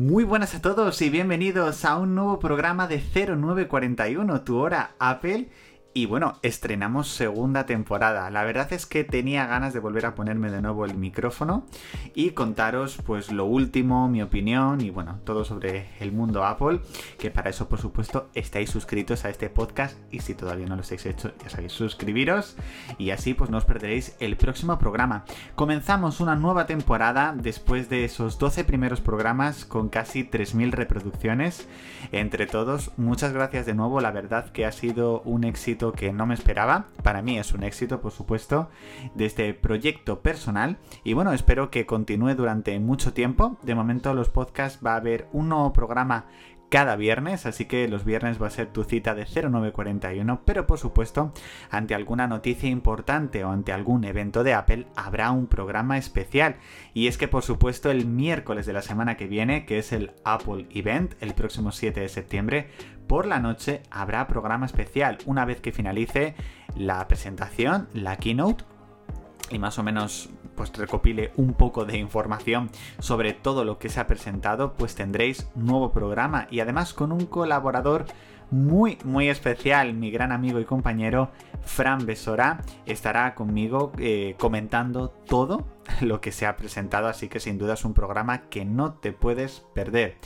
Muy buenas a todos y bienvenidos a un nuevo programa de 0941, tu hora Apple. Y bueno, estrenamos segunda temporada. La verdad es que tenía ganas de volver a ponerme de nuevo el micrófono y contaros pues lo último, mi opinión y bueno, todo sobre el mundo Apple, que para eso por supuesto estáis suscritos a este podcast y si todavía no lo habéis hecho, ya sabéis, suscribiros y así pues no os perderéis el próximo programa. Comenzamos una nueva temporada después de esos 12 primeros programas con casi 3.000 reproducciones entre todos. Muchas gracias de nuevo, la verdad que ha sido un éxito que no me esperaba. Para mí es un éxito, por supuesto, de este proyecto personal. Y bueno, espero que continúe durante mucho tiempo. De momento los podcasts va a haber un nuevo programa cada viernes, así que los viernes va a ser tu cita de 0941, pero por supuesto, ante alguna noticia importante o ante algún evento de Apple, habrá un programa especial. Y es que por supuesto el miércoles de la semana que viene, que es el Apple Event, el próximo 7 de septiembre, por la noche habrá programa especial una vez que finalice la presentación, la keynote y más o menos pues recopile un poco de información sobre todo lo que se ha presentado, pues tendréis nuevo programa y además con un colaborador muy, muy especial. Mi gran amigo y compañero Fran Besora estará conmigo eh, comentando todo lo que se ha presentado, así que sin duda es un programa que no te puedes perder.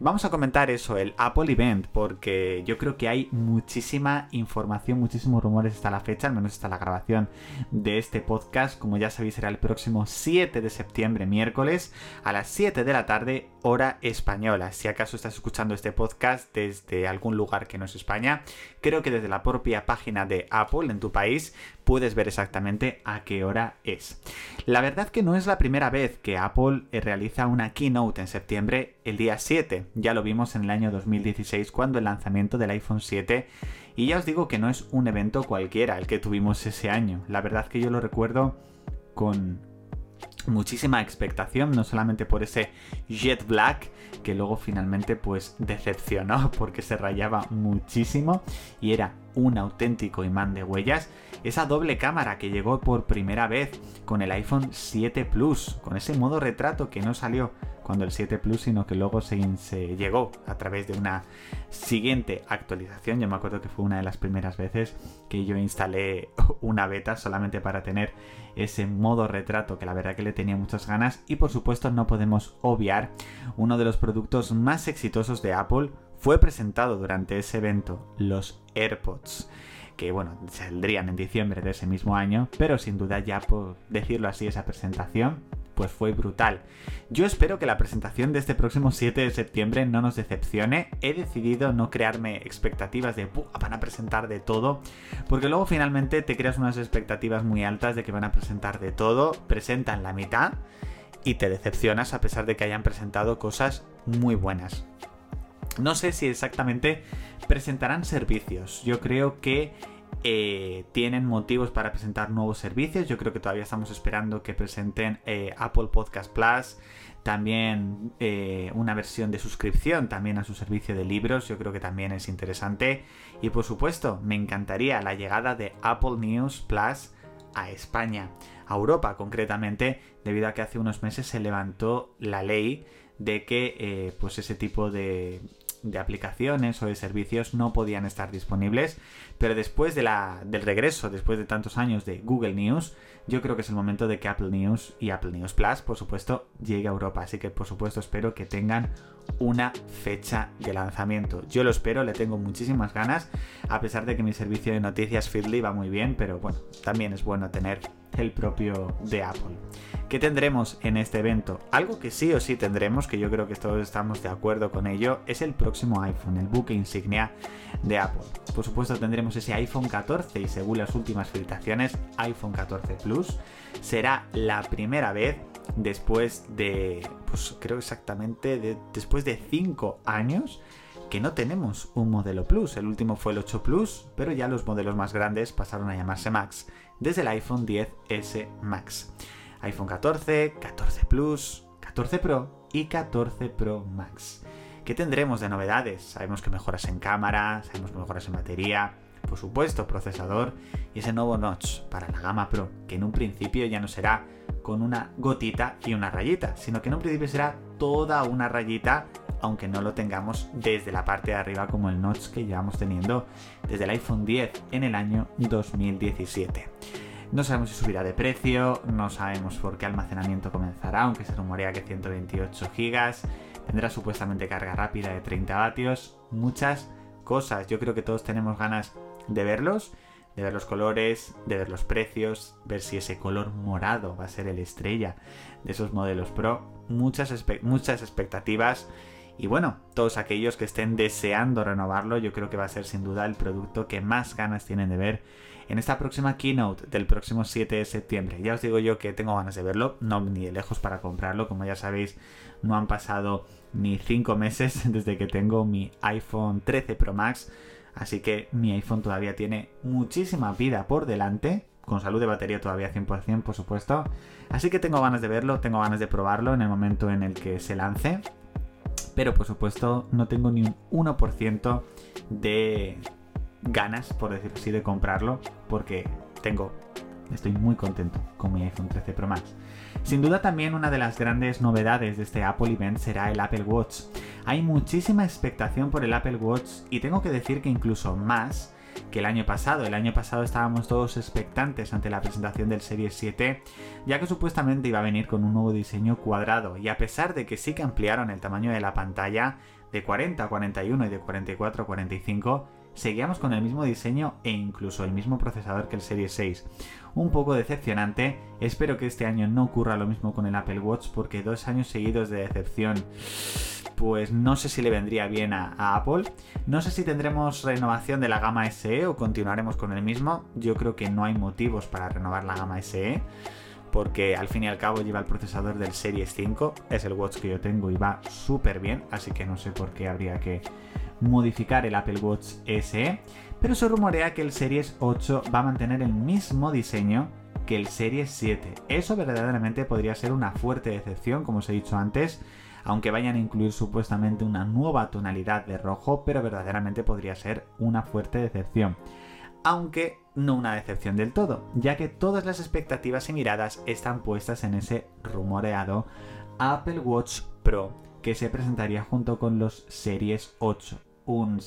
Vamos a comentar eso, el Apple Event, porque yo creo que hay muchísima información, muchísimos rumores hasta la fecha, al menos hasta la grabación de este podcast. Como ya sabéis, será el próximo 7 de septiembre, miércoles, a las 7 de la tarde, hora española. Si acaso estás escuchando este podcast desde algún lugar que no es España, creo que desde la propia página de Apple en tu país puedes ver exactamente a qué hora es. La verdad que no es la primera vez que Apple eh, realiza una keynote en septiembre el día 7. Ya lo vimos en el año 2016 cuando el lanzamiento del iPhone 7 y ya os digo que no es un evento cualquiera el que tuvimos ese año. La verdad que yo lo recuerdo con muchísima expectación, no solamente por ese Jet Black, que luego finalmente pues decepcionó porque se rayaba muchísimo y era un auténtico imán de huellas, esa doble cámara que llegó por primera vez con el iPhone 7 Plus, con ese modo retrato que no salió cuando el 7 Plus, sino que luego se, llegó a través de una siguiente actualización. Yo me acuerdo que fue una de las primeras veces que yo instalé una beta solamente para tener ese modo retrato que la verdad que le tenía muchas ganas y por supuesto no podemos obviar uno de los productos más exitosos de Apple fue presentado durante ese evento, los AirPods que bueno, saldrían en diciembre de ese mismo año, pero sin duda ya por decirlo así, esa presentación pues fue brutal. Yo espero que la presentación de este próximo 7 de septiembre no nos decepcione. He decidido no crearme expectativas de van a presentar de todo, porque luego finalmente te creas unas expectativas muy altas de que van a presentar de todo, presentan la mitad y te decepcionas a pesar de que hayan presentado cosas muy buenas. No sé si exactamente presentarán servicios. Yo creo que eh, tienen motivos para presentar nuevos servicios. Yo creo que todavía estamos esperando que presenten eh, Apple Podcast Plus, también eh, una versión de suscripción también a su servicio de libros. Yo creo que también es interesante. Y por supuesto, me encantaría la llegada de Apple News Plus a España, a Europa concretamente, debido a que hace unos meses se levantó la ley de que pues ese tipo de, de aplicaciones o de servicios no podían estar disponibles, pero después de la, del regreso, después de tantos años de Google News, yo creo que es el momento de que Apple News y Apple News Plus, por supuesto, llegue a Europa. Así que, por supuesto, espero que tengan una fecha de lanzamiento. Yo lo espero, le tengo muchísimas ganas, a pesar de que mi servicio de noticias Feedly va muy bien, pero bueno, también es bueno tener el propio de Apple. ¿Qué tendremos en este evento? Algo que sí o sí tendremos, que yo creo que todos estamos de acuerdo con ello, es el próximo iPhone, el buque insignia de Apple. Por supuesto tendremos ese iPhone 14 y según las últimas filtraciones, iPhone 14 Plus será la primera vez después de, pues creo exactamente, de, después de 5 años que no tenemos un modelo Plus. El último fue el 8 Plus, pero ya los modelos más grandes pasaron a llamarse Max desde el iPhone 10S Max. iPhone 14, 14 Plus, 14 Pro y 14 Pro Max. ¿Qué tendremos de novedades? Sabemos que mejoras en cámara, sabemos que mejoras en batería, por supuesto procesador y ese nuevo notch para la gama Pro, que en un principio ya no será con una gotita y una rayita, sino que en un principio será toda una rayita aunque no lo tengamos desde la parte de arriba como el notch que llevamos teniendo desde el iPhone 10 en el año 2017. No sabemos si subirá de precio, no sabemos por qué almacenamiento comenzará, aunque se rumorea que 128 GB, tendrá supuestamente carga rápida de 30 vatios, muchas cosas. Yo creo que todos tenemos ganas de verlos, de ver los colores, de ver los precios, ver si ese color morado va a ser el estrella de esos modelos Pro. Muchas, muchas expectativas. Y bueno, todos aquellos que estén deseando renovarlo, yo creo que va a ser sin duda el producto que más ganas tienen de ver en esta próxima keynote del próximo 7 de septiembre. Ya os digo yo que tengo ganas de verlo, no ni de lejos para comprarlo, como ya sabéis, no han pasado ni 5 meses desde que tengo mi iPhone 13 Pro Max, así que mi iPhone todavía tiene muchísima vida por delante, con salud de batería todavía 100% por supuesto, así que tengo ganas de verlo, tengo ganas de probarlo en el momento en el que se lance, pero por supuesto no tengo ni un 1% de ganas, por decirlo así, de comprarlo, porque tengo, estoy muy contento con mi iPhone 13 Pro Max. Sin duda también una de las grandes novedades de este Apple Event será el Apple Watch. Hay muchísima expectación por el Apple Watch y tengo que decir que incluso más que el año pasado. El año pasado estábamos todos expectantes ante la presentación del Series 7, ya que supuestamente iba a venir con un nuevo diseño cuadrado y a pesar de que sí que ampliaron el tamaño de la pantalla de 40 a 41 y de 44 a 45, seguíamos con el mismo diseño e incluso el mismo procesador que el Series 6. Un poco decepcionante, espero que este año no ocurra lo mismo con el Apple Watch porque dos años seguidos de decepción pues no sé si le vendría bien a, Apple. No sé si tendremos renovación de la gama SE o continuaremos con el mismo. Yo creo que no hay motivos para renovar la gama SE porque al fin y al cabo lleva el procesador del Series 5, es el watch que yo tengo y va súper bien, así que no sé por qué habría que modificar el Apple Watch SE, pero se rumorea que el Series 8 va a mantener el mismo diseño que el Series 7. Eso verdaderamente podría ser una fuerte decepción, como os he dicho antes, aunque vayan a incluir supuestamente una nueva tonalidad de rojo, pero verdaderamente podría ser una fuerte decepción. Aunque no una decepción del todo, ya que todas las expectativas y miradas están puestas en ese rumoreado Apple Watch Pro que se presentaría junto con los Series 8 un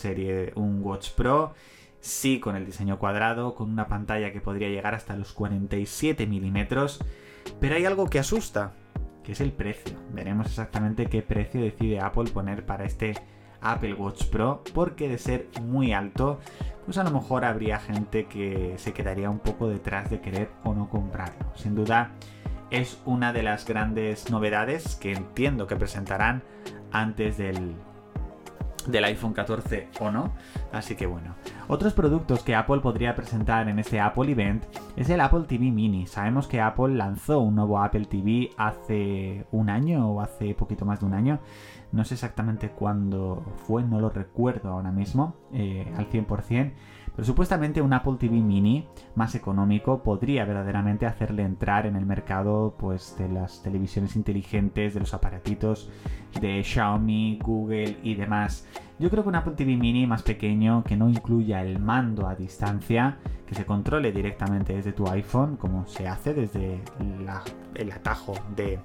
un Watch Pro, sí con el diseño cuadrado, con una pantalla que podría llegar hasta los 47 milímetros, pero hay algo que asusta, que es el precio. Veremos exactamente qué precio decide Apple poner para este Apple Watch Pro, porque de ser muy alto, pues a lo mejor habría gente que se quedaría un poco detrás de querer o no comprarlo. Sin duda, es una de las grandes novedades que entiendo que presentarán antes del, del iPhone 14 o no. Así que bueno. Otros productos que Apple podría presentar en este Apple Event es el Apple TV Mini. Sabemos que Apple lanzó un nuevo Apple TV hace un año o hace poquito más de un año. No sé exactamente cuándo fue, no lo recuerdo ahora mismo eh, al 100%. Pero supuestamente un Apple TV Mini más económico podría verdaderamente hacerle entrar en el mercado pues, de las televisiones inteligentes, de los aparatitos de Xiaomi, Google y demás. Yo creo que un Apple TV Mini más pequeño que no incluya el mando a distancia, que se controle directamente desde tu iPhone, como se hace desde el atajo de,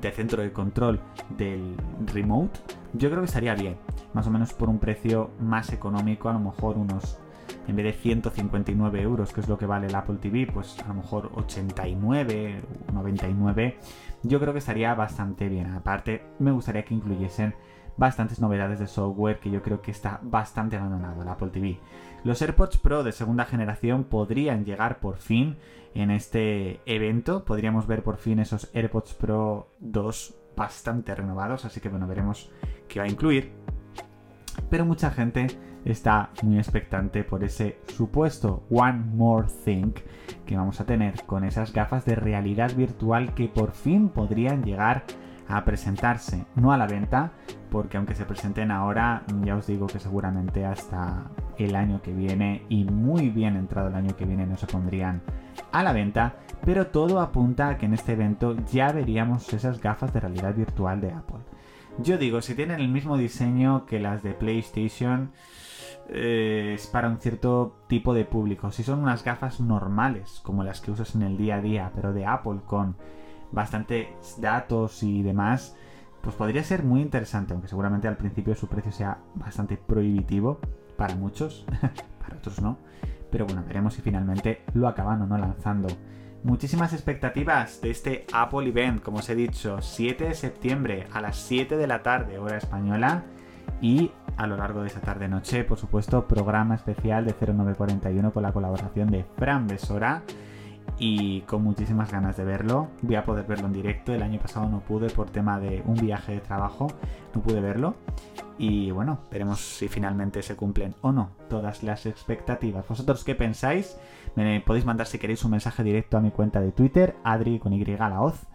de centro de control del remote, yo creo que estaría bien. Más o menos por un precio más económico, a lo mejor unos en vez de 159 euros, que es lo que vale el Apple TV, pues a lo mejor 89, 99, yo creo que estaría bastante bien. Aparte, me gustaría que incluyesen bastantes novedades de software que yo creo que está bastante abandonado el Apple TV. Los AirPods Pro de segunda generación podrían llegar por fin en este evento. Podríamos ver por fin esos AirPods Pro 2 bastante renovados, así que bueno, veremos qué va a incluir. Pero mucha gente está muy expectante por ese supuesto One More Thing que vamos a tener con esas gafas de realidad virtual que por fin podrían llegar a presentarse, no a la venta, porque aunque se presenten ahora, ya os digo que seguramente hasta el año que viene y muy bien entrado el año que viene no se pondrían a la venta, pero todo apunta a que en este evento ya veríamos esas gafas de realidad virtual de Apple. Yo digo, si tienen el mismo diseño que las de PlayStation, eh, es para un cierto tipo de público. Si son unas gafas normales, como las que usas en el día a día, pero de Apple con bastantes datos y demás, pues podría ser muy interesante, aunque seguramente al principio su precio sea bastante prohibitivo para muchos, para otros no. Pero bueno, veremos si finalmente lo acaban o no lanzando. Muchísimas expectativas de este Apple Event, como os he dicho, 7 de septiembre a las 7 de la tarde, hora española. Y a lo largo de esa tarde-noche, por supuesto, programa especial de 0941 con la colaboración de Fran Besora y con muchísimas ganas de verlo. Voy a poder verlo en directo. El año pasado no pude por tema de un viaje de trabajo, no pude verlo. Y bueno, veremos si finalmente se cumplen o no todas las expectativas. ¿Vosotros qué pensáis? Me podéis mandar si queréis un mensaje directo a mi cuenta de Twitter, Adri con Y la hoz.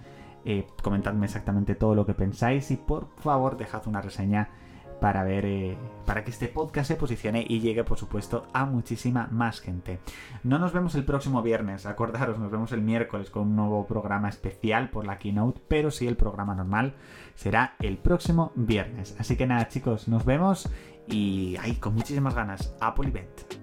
Eh, comentadme exactamente todo lo que pensáis y por favor dejad una reseña para ver eh, para que este podcast se posicione y llegue por supuesto a muchísima más gente. No nos vemos el próximo viernes, acordaros, nos vemos el miércoles con un nuevo programa especial por la keynote, pero sí el programa normal será el próximo viernes. Así que nada chicos, nos vemos y con muchísimas ganas, Apple Event.